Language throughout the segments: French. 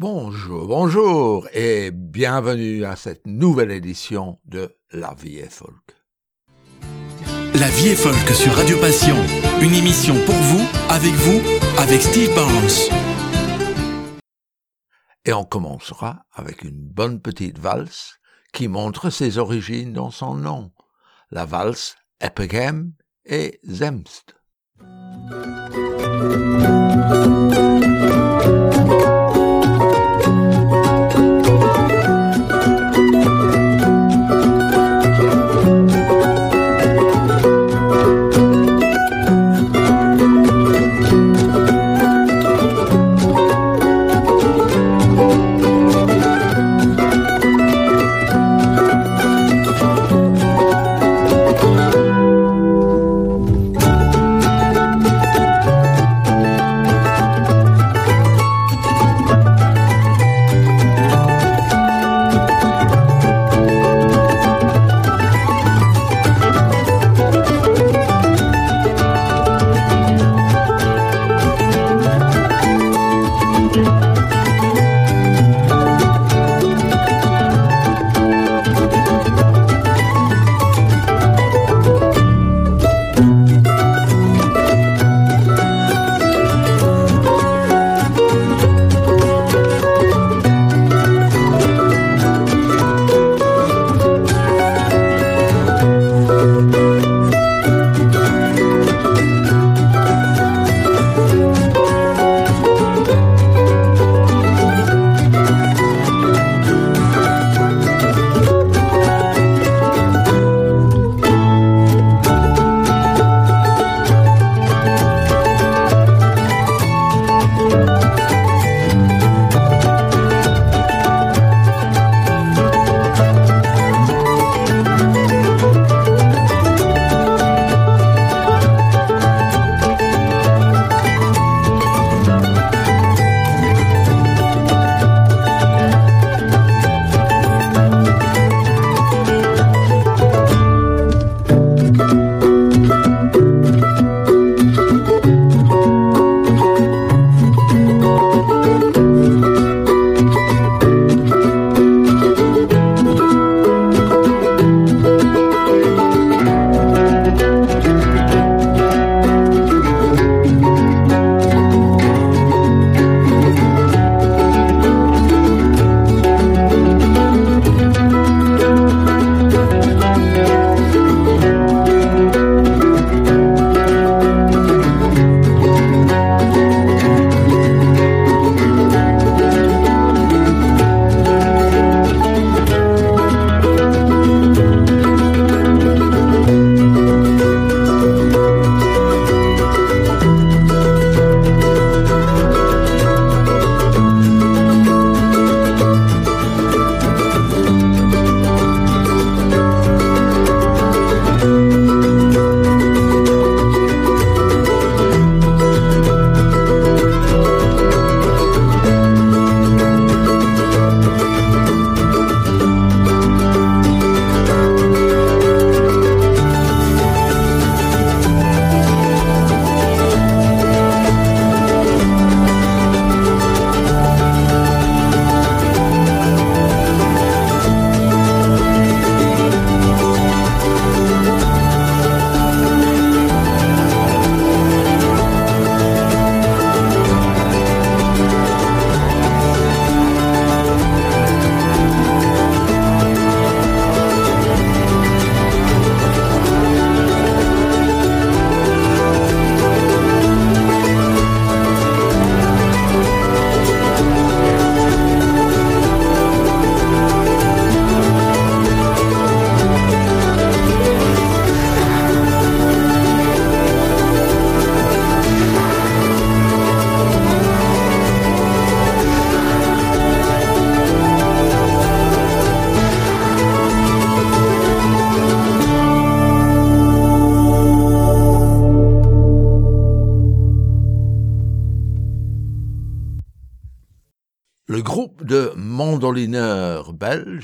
Bonjour, bonjour et bienvenue à cette nouvelle édition de La vie est folk. La vie est folk sur Radio Passion, une émission pour vous, avec vous, avec Steve Barnes. Et on commencera avec une bonne petite valse qui montre ses origines dans son nom, la valse Epigem et Zemst.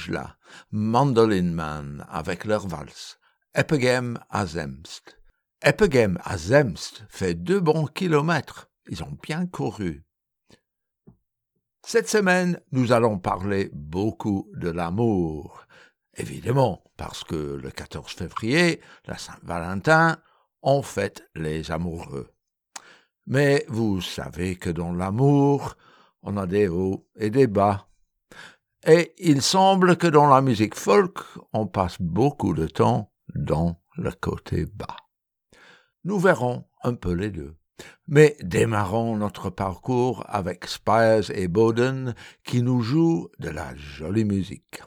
Là, Mandolin Man, avec leur valse, Epegem à Zemst. Epegem à Zemst fait deux bons kilomètres. Ils ont bien couru. Cette semaine, nous allons parler beaucoup de l'amour. Évidemment, parce que le 14 février, la Saint-Valentin, on fête les amoureux. Mais vous savez que dans l'amour, on a des hauts et des bas. Et il semble que dans la musique folk, on passe beaucoup de temps dans le côté bas. Nous verrons un peu les deux. Mais démarrons notre parcours avec Spires et Bowden qui nous jouent de la jolie musique.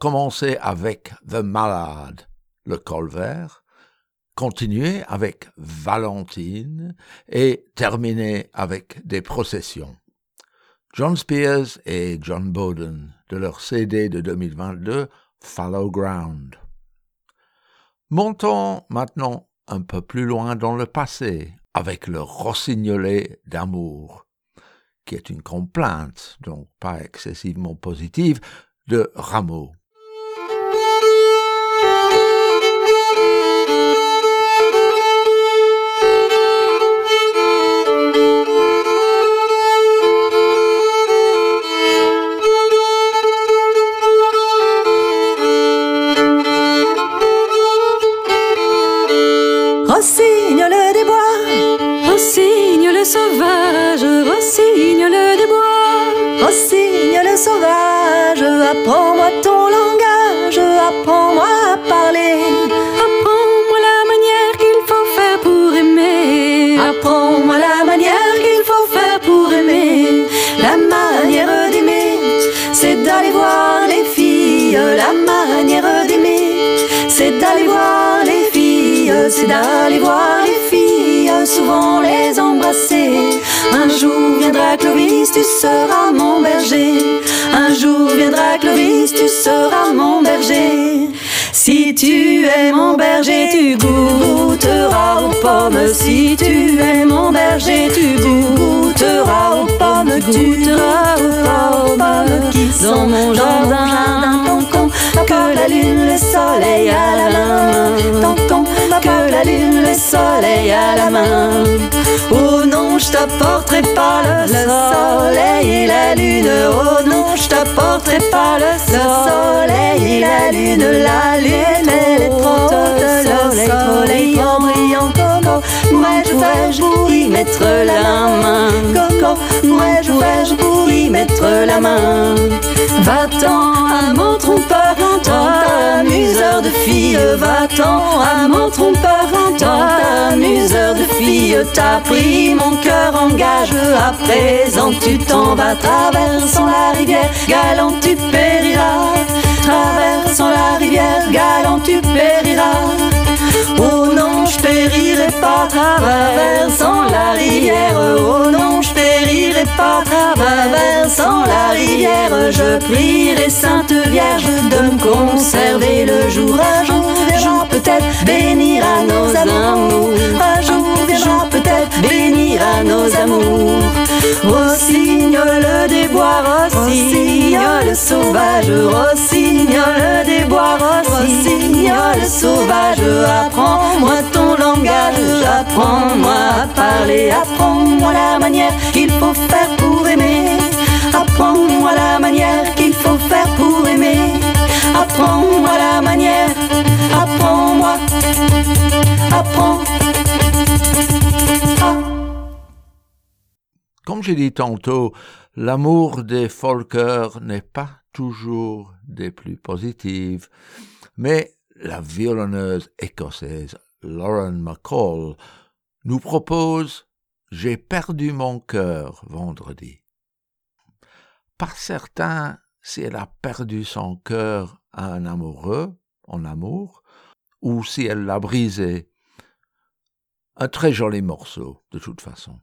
Commençait avec The Malade, le colvert, continuait avec Valentine et terminait avec des processions. John Spears et John Bowden de leur CD de 2022 Follow Ground. Montons maintenant un peu plus loin dans le passé avec le rossignolet d'amour, qui est une complainte, donc pas excessivement positive, de Rameau. D'aller voir les filles, souvent les embrasser. Un jour viendra Clovis, tu seras mon berger. Un jour viendra Clovis, tu seras mon berger. Si tu es mon berger, tu goûteras aux pommes. Si tu es mon berger, tu goûteras aux pommes. Goûteras aux pommes qui sont mon jardin. que la lune, le soleil à la main. Soleil à la main. Oh non, je t'apporterai pas le soleil et la lune. Oh non, je t'apporterai pas le soleil et la lune. La lune, elle est trop le soleil en brillant coco. Moi je vais pour y mettre la main. Coco, moi je vais pour y mettre la main? Va-t'en à mon trompeur, amuseur de filles. Va-t'en à mon trompeur, toi, amuseur de filles. T'as pris mon cœur en gage, à présent tu t'en vas traversant la rivière, galant tu périras. Traversant la rivière, galant tu périras. Je périrai pas traversant la rivière. Oh non, je périrai pas traversant la rivière. Je prierai Sainte Vierge de me conserver le jour. Un jour viendra peut-être bénir à nos amours. Un jour viendra peut-être bénir à nos amours. Rossignol des bois, rossignol sauvage, rossignol des bois, rossignol sauvage. Apprends-moi ton langage, apprends-moi à parler, apprends-moi la manière qu'il faut faire pour aimer. Apprends-moi la manière qu'il faut faire pour aimer. Apprends-moi la manière, apprends-moi, apprends. Comme j'ai dit tantôt, l'amour des folkers n'est pas toujours des plus positives, mais la violonneuse écossaise Lauren McCall nous propose J'ai perdu mon cœur vendredi. Par certains, si elle a perdu son cœur à un amoureux, en amour, ou si elle l'a brisé. Un très joli morceau, de toute façon.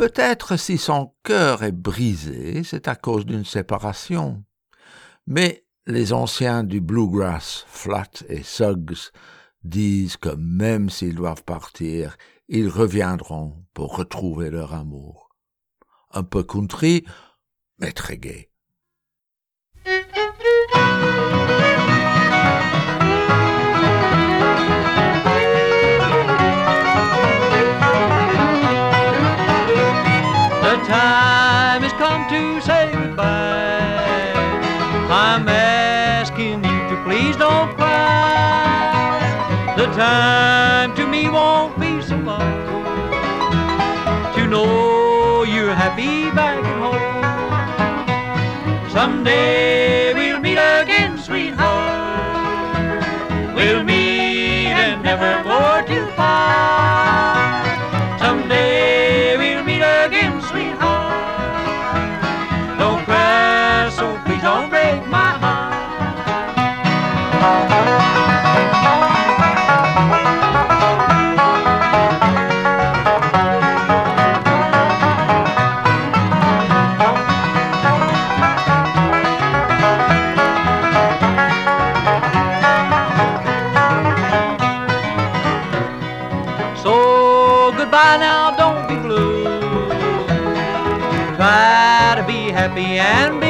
Peut-être si son cœur est brisé, c'est à cause d'une séparation. Mais les anciens du bluegrass, Flat et Suggs, disent que même s'ils doivent partir, ils reviendront pour retrouver leur amour. Un peu country, mais très gai. 看 happy and be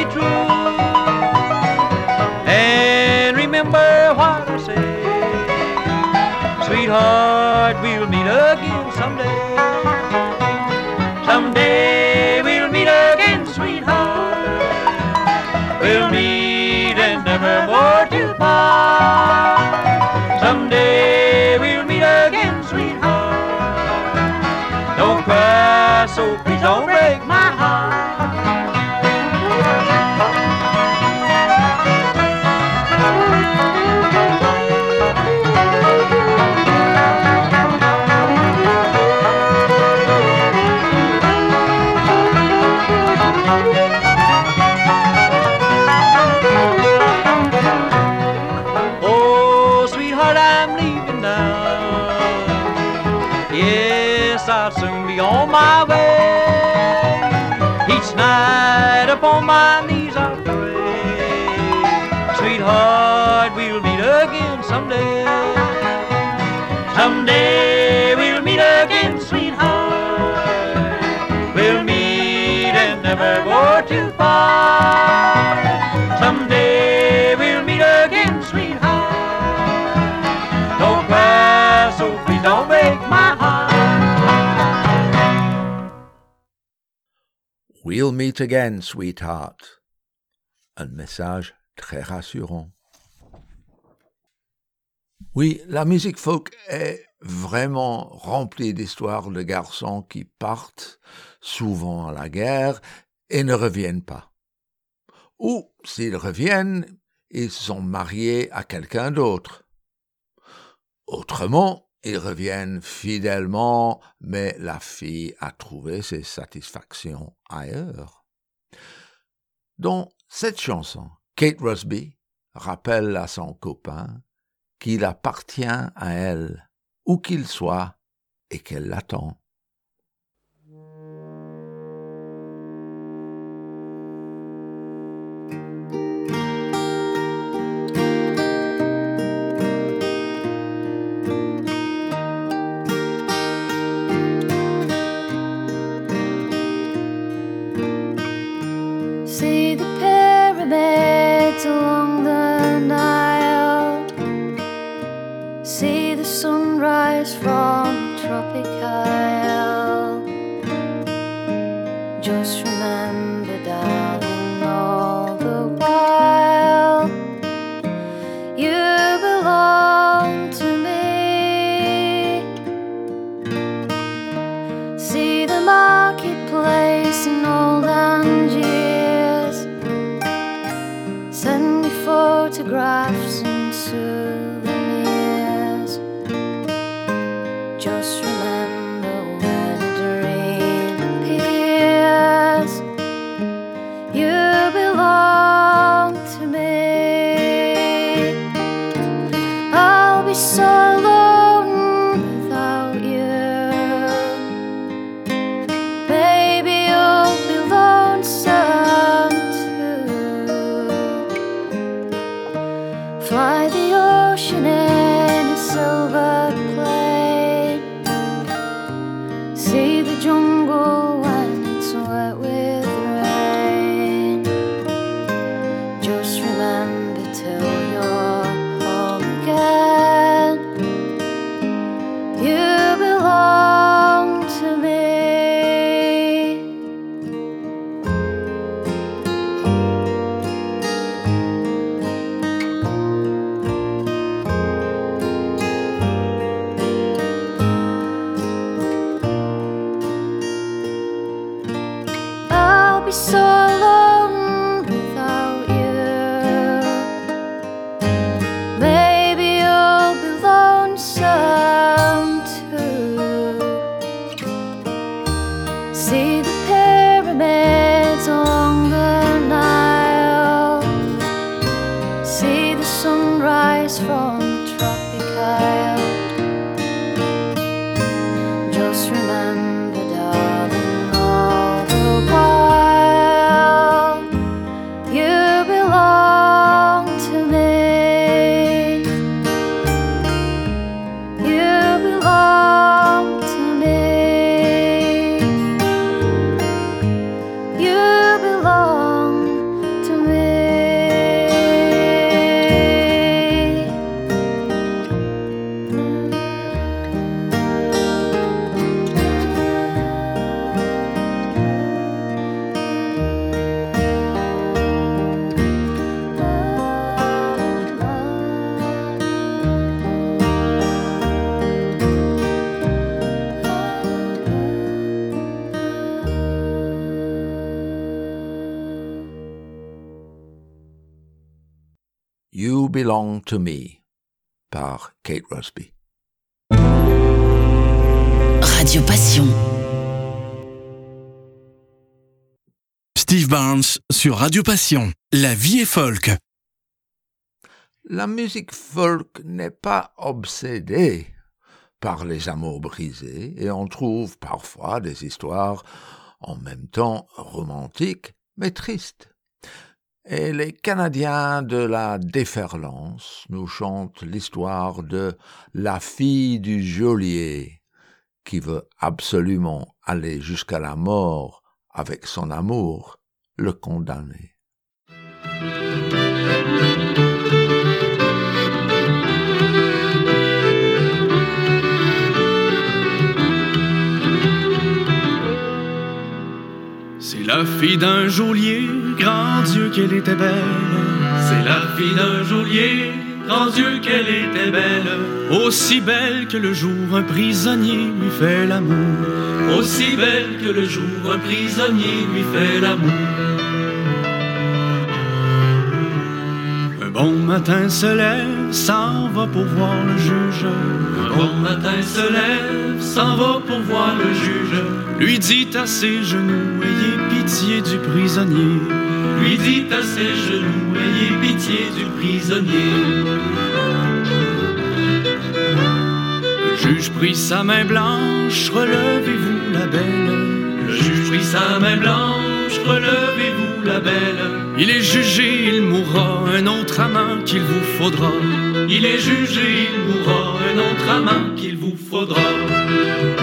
night upon my knees We'll meet again, sweetheart. Un message très rassurant. Oui, la musique folk est vraiment remplie d'histoires de garçons qui partent souvent à la guerre et ne reviennent pas. Ou, s'ils reviennent, ils sont mariés à quelqu'un d'autre. Autrement, ils reviennent fidèlement, mais la fille a trouvé ses satisfactions ailleurs. Dans cette chanson, Kate Rusby rappelle à son copain qu'il appartient à elle, où qu'il soit, et qu'elle l'attend. Just Belong to Me par Kate Rusby. Radio Passion. Steve Barnes sur Radio Passion. La vie est folk. La musique folk n'est pas obsédée par les amours brisés et on trouve parfois des histoires en même temps romantiques mais tristes. Et les Canadiens de la déferlance nous chantent l'histoire de la fille du geôlier qui veut absolument aller jusqu'à la mort avec son amour, le condamné. C'est la fille d'un geôlier, grand Dieu qu'elle était belle. C'est la fille d'un geôlier, grand Dieu qu'elle était belle. Aussi belle que le jour un prisonnier lui fait l'amour. Aussi belle que le jour un prisonnier lui fait l'amour. Un bon matin se s'en va pour voir le juge. Un bon matin se lève, s'en va pour voir le juge. Lui dit à ses genoux, ayez pitié du prisonnier. Lui dit à ses genoux, ayez pitié du prisonnier. Le juge prit sa main blanche, relevez-vous la belle. Le juge prit sa main blanche, relevez-vous Il est jugé, il mourra, un autre amant qu'il vous faudra. Il est jugé, il mourra, un autre amant qu'il vous faudra.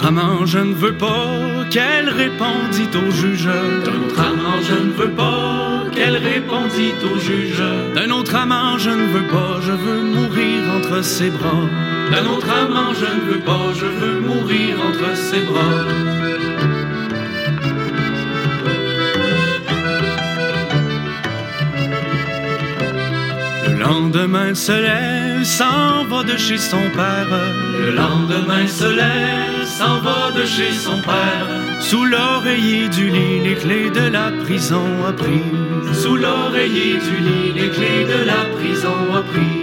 D'un autre amant, je ne veux pas qu'elle répondit au juge. D'un autre amant, je ne veux pas qu'elle répondit au juge. D'un autre amant, je ne veux pas, je veux mourir entre ses bras. D'un autre amant, je ne veux pas, je veux mourir entre ses bras. Le lendemain se lève, s'en va de chez son père. Le lendemain se lève, s'en va de chez son père. Sous l'oreiller du lit, les clés de la prison a pris. Sous l'oreiller du lit, les clés de la prison a pris.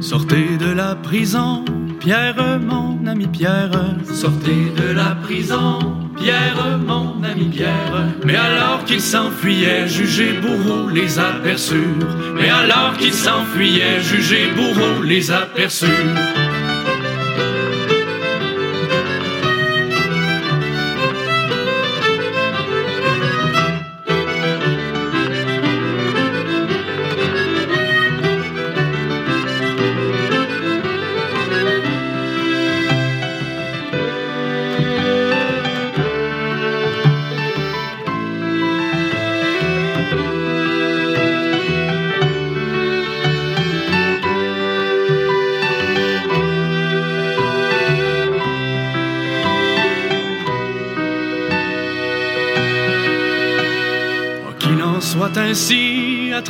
Sortez de la prison, Pierre, mon ami Pierre. Sortez de la prison, Pierre, mon ami Pierre. Mais alors qu'ils s'enfuyaient, jugés bourreaux les aperçurent. Mais alors qu'ils s'enfuyaient, jugés bourreaux les aperçurent.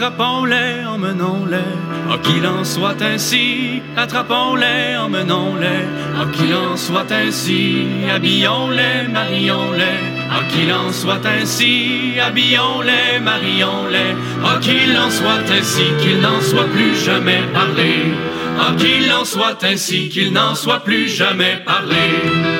Attrapons-les, emmenons-les. Ah, qu'il en soit ainsi, attrapons-les, emmenons-les. Ah, qu'il en soit ainsi, habillons-les, marions-les. Ah, qu'il en soit ainsi, habillons-les, marions-les. Ah, qu'il en soit ainsi, qu'il n'en soit plus jamais parlé. Ah, qu'il en soit ainsi, qu'il n'en soit plus jamais parlé.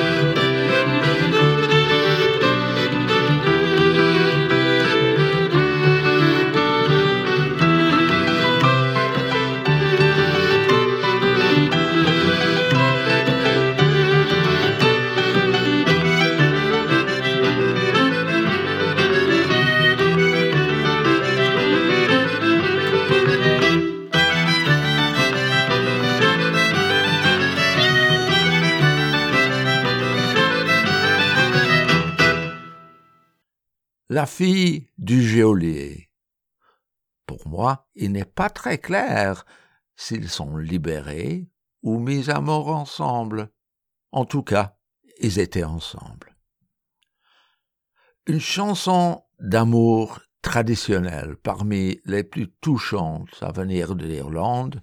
Fille du geôlier. Pour moi, il n'est pas très clair s'ils sont libérés ou mis à mort ensemble. En tout cas, ils étaient ensemble. Une chanson d'amour traditionnelle parmi les plus touchantes à venir de l'Irlande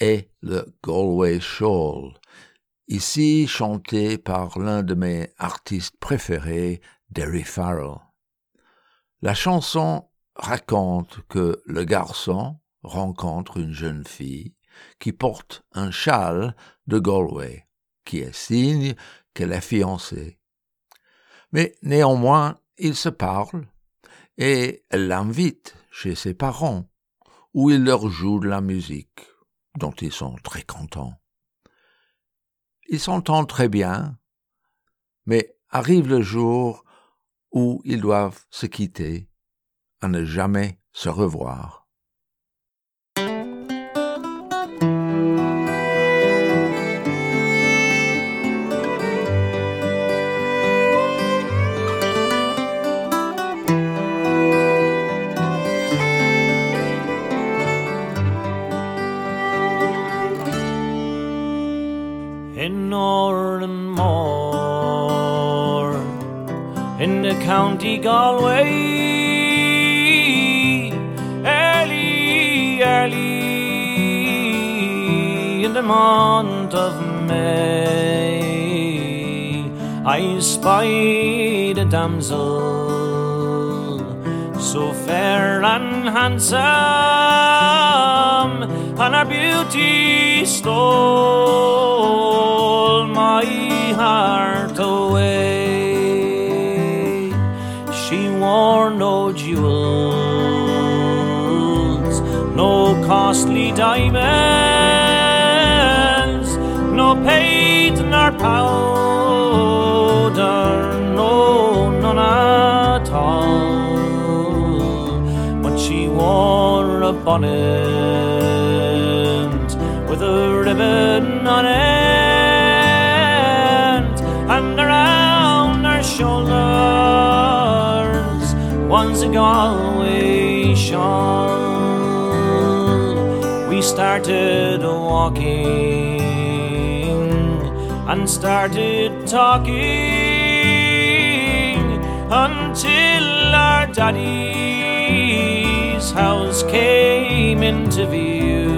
est le Galway Shawl, ici chanté par l'un de mes artistes préférés, Derry Farrell. La chanson raconte que le garçon rencontre une jeune fille qui porte un châle de Galway, qui est signe qu'elle est fiancée. Mais néanmoins, ils se parlent et elle l'invite chez ses parents, où il leur joue de la musique, dont ils sont très contents. Ils s'entendent très bien, mais arrive le jour où ils doivent se quitter, à ne jamais se revoir. I spied a damsel so fair and handsome, and her beauty stole bonnet with a ribbon on it, and around her shoulders once a Galway shawl. We started walking and started talking until our daddy's house came into view.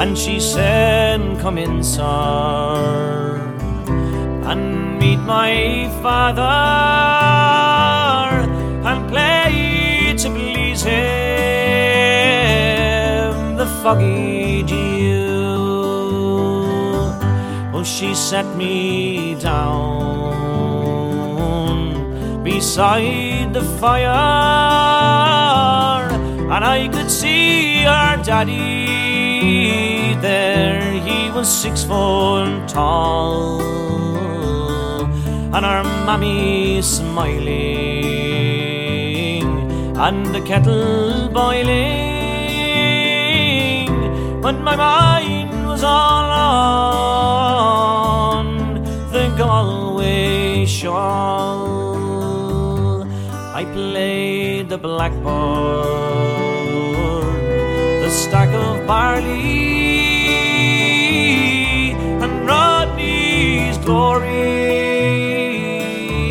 And she said, Come in, sir, and meet my father and play to please him the foggy dew. Well, she set me down beside the fire, and I could see our daddy there. He was six foot tall, and our mammy smiling, and the kettle boiling. But my mind was all on the Galway shawl. I played the blackboard, barley, and Rodney's glory,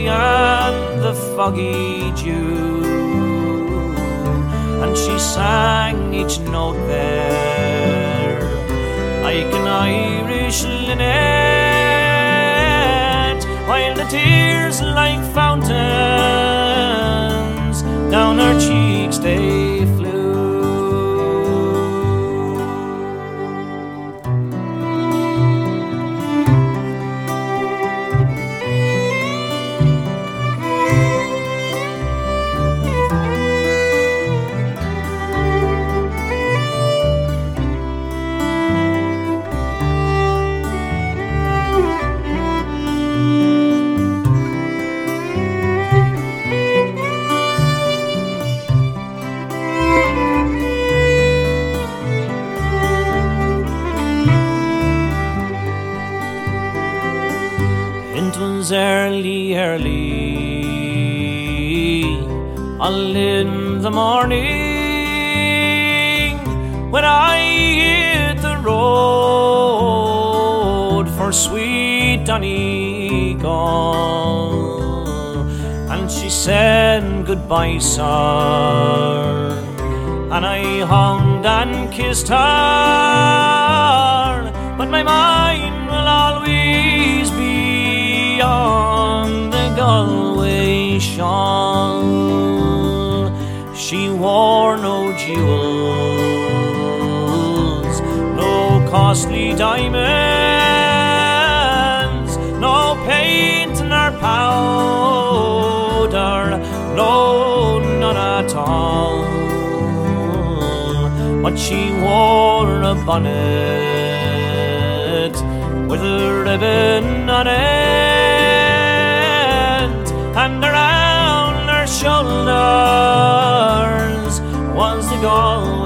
and the foggy dew. And she sang each note there like an Irish linnet, while the tears like fountains down her cheeks they goodbye, sir, and I hung and kissed her, but my mind will always be on the Galway shawl. She wore no jewels, no costly diamonds, she wore a bonnet with a ribbon on it, and around her shoulders was the Galway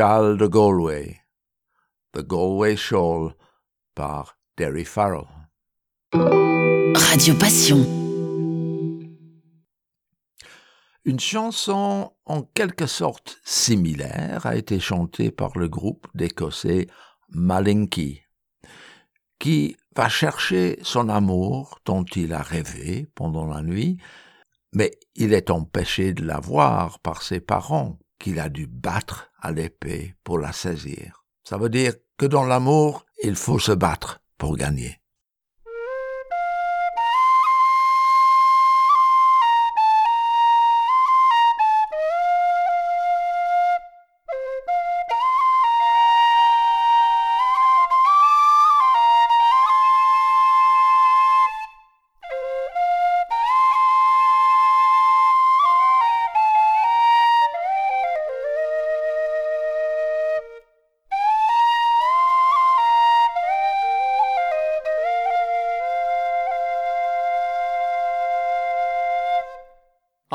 De Galway, The Galway Shawl, par Derry Farrell. Radio Passion. Une chanson en quelque sorte similaire a été chantée par le groupe d'Écossais Malinky, qui va chercher son amour dont il a rêvé pendant la nuit, mais il est empêché de la voir par ses parents qu'il a dû battre à l'épée pour la saisir. Ça veut dire que dans l'amour, il faut se battre pour gagner.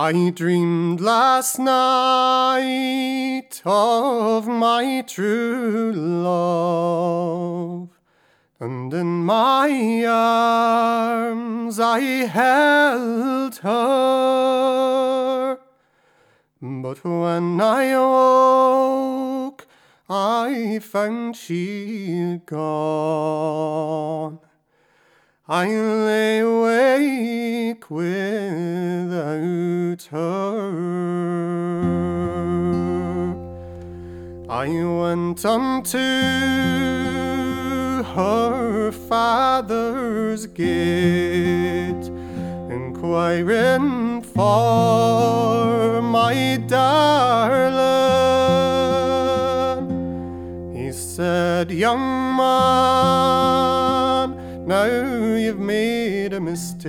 I dreamed last night of my true love, and in my arms I held her. But when I woke, I found she'd gone. I lay awake without her. I went unto her her father's gate, inquiring for my darling. He said, Young man, now you've made a mistake.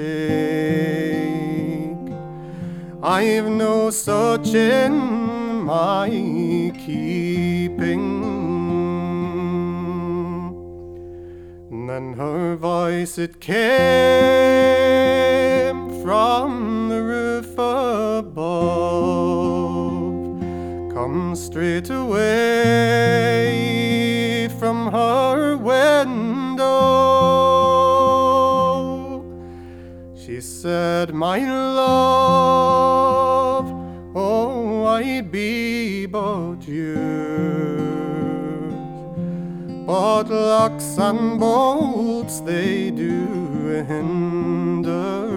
I've no such in my keeping. Then her voice it came from the roof above. Come straight away from her window. Said, My love, oh, I'd be but yours. But locks and bolts they do hinder.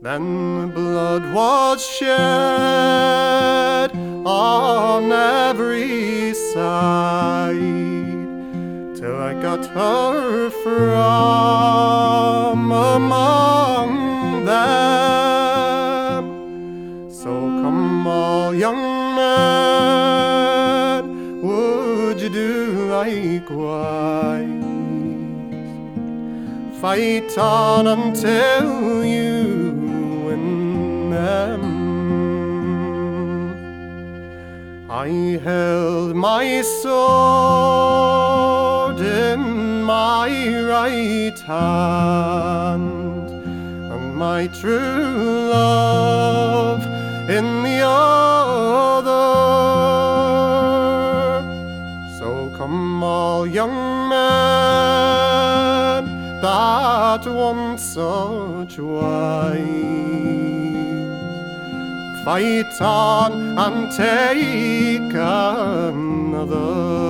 Then blood was shed on every side I got her from among them. So come all young men, would you do likewise? Fight on until you win them. I held my sword right hand and my true love in the other. So come all young men that want such wise fight on and take another.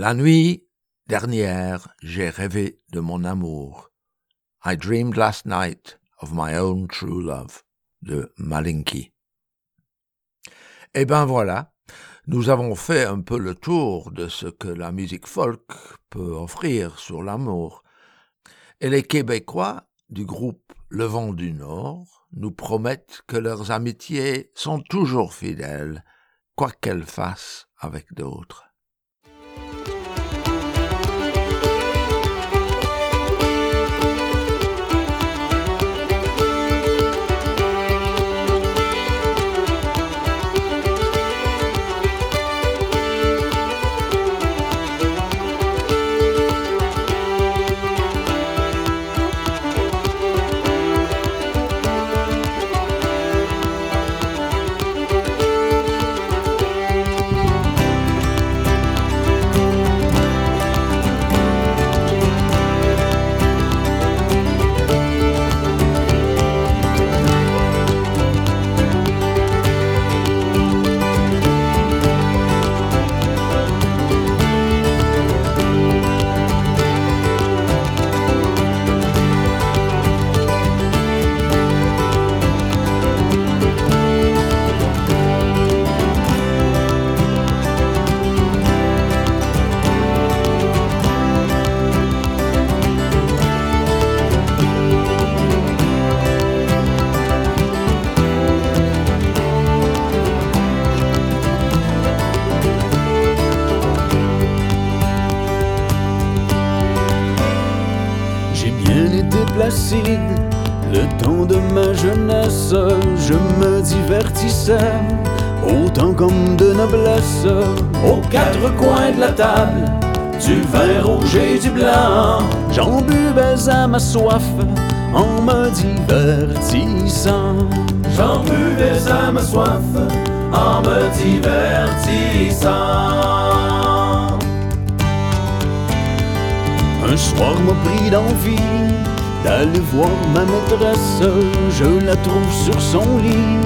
La nuit dernière, j'ai rêvé de mon amour. I dreamed last night of my own true love de Malinky. Eh ben voilà, nous avons fait un peu le tour de ce que la musique folk peut offrir sur l'amour. Et les Québécois du groupe Le Vent du Nord nous promettent que leurs amitiés sont toujours fidèles, quoi qu'elles fassent avec d'autres. Autant comme de noblesse, aux quatre coins de la table, du vin rouge et du blanc, j'en buvais à ma soif en me divertissant. J'en buvais à ma soif en me divertissant. Un soir m'a pris d'envie d'aller voir ma maîtresse. Je la trouve sur son lit,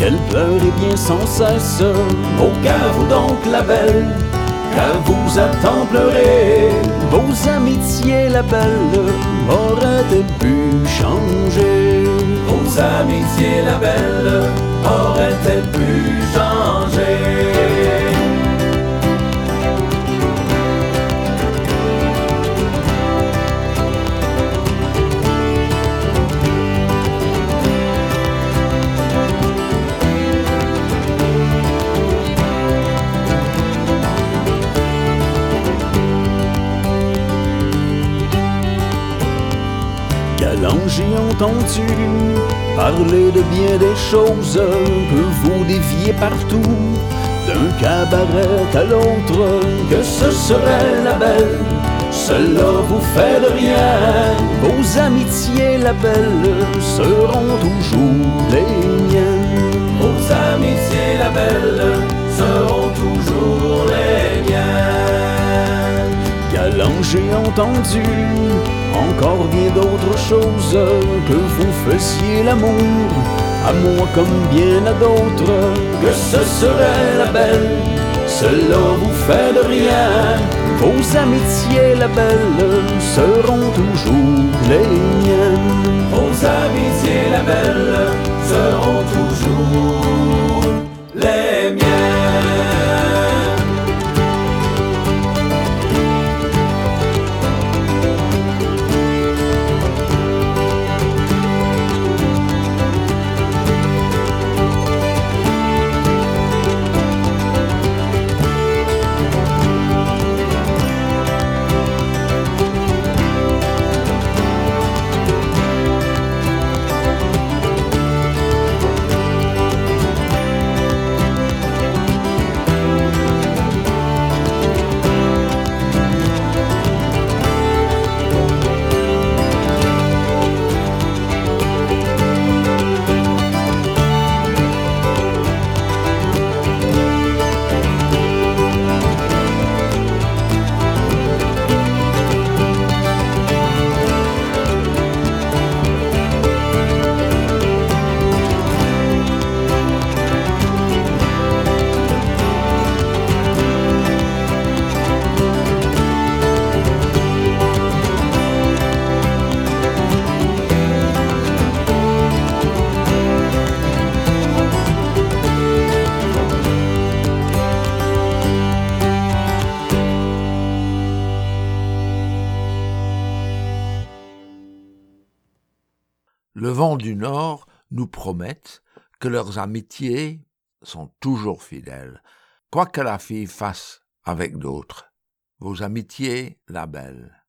qu'elle pleure et bien sans cesse. Au vous donc la belle, qu'elle vous attend pleurer. Vos amitiés, la belle, auraient-elles pu changer? Vos amitiés, la belle, auraient-elles pu changer? J'ai entendu parler de bien des choses que vous déviez partout, d'un cabaret à l'autre, que ce serait la belle. Cela vous fait de rien. Vos amitiés, la belle, seront toujours les miennes. Vos amitiés, la belle, seront toujours les miennes. Galant, j'ai entendu encore bien d'autres choses que vous faisiez l'amour à moi comme bien à d'autres. Que ce serait la belle, cela vous fait de rien. Vos amitiés, la belle, seront toujours les miennes. Vos amitiés, la belle, seront toujours du Nord nous promettent que leurs amitiés sont toujours fidèles, quoi que la fille fasse avec d'autres. Vos amitiés, la belle.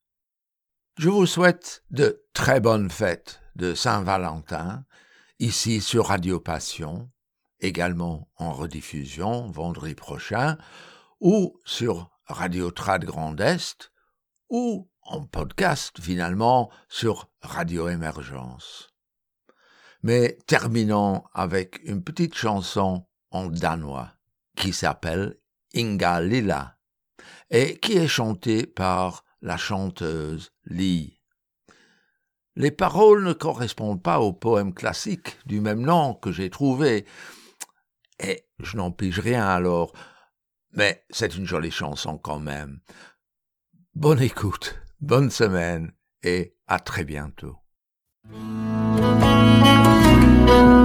Je vous souhaite de très bonnes fêtes de Saint-Valentin, ici sur Radio Passion, également en rediffusion vendredi prochain, ou sur Radio Trad Grand Est, ou en podcast finalement sur Radio Émergence. Mais terminons avec une petite chanson en danois qui s'appelle Inga Lilla et qui est chantée par la chanteuse Lee. Les paroles ne correspondent pas au poème classique du même nom que j'ai trouvé, et je n'en pige rien alors, mais c'est une jolie chanson quand même. Bonne écoute, bonne semaine et à très bientôt. Och Inga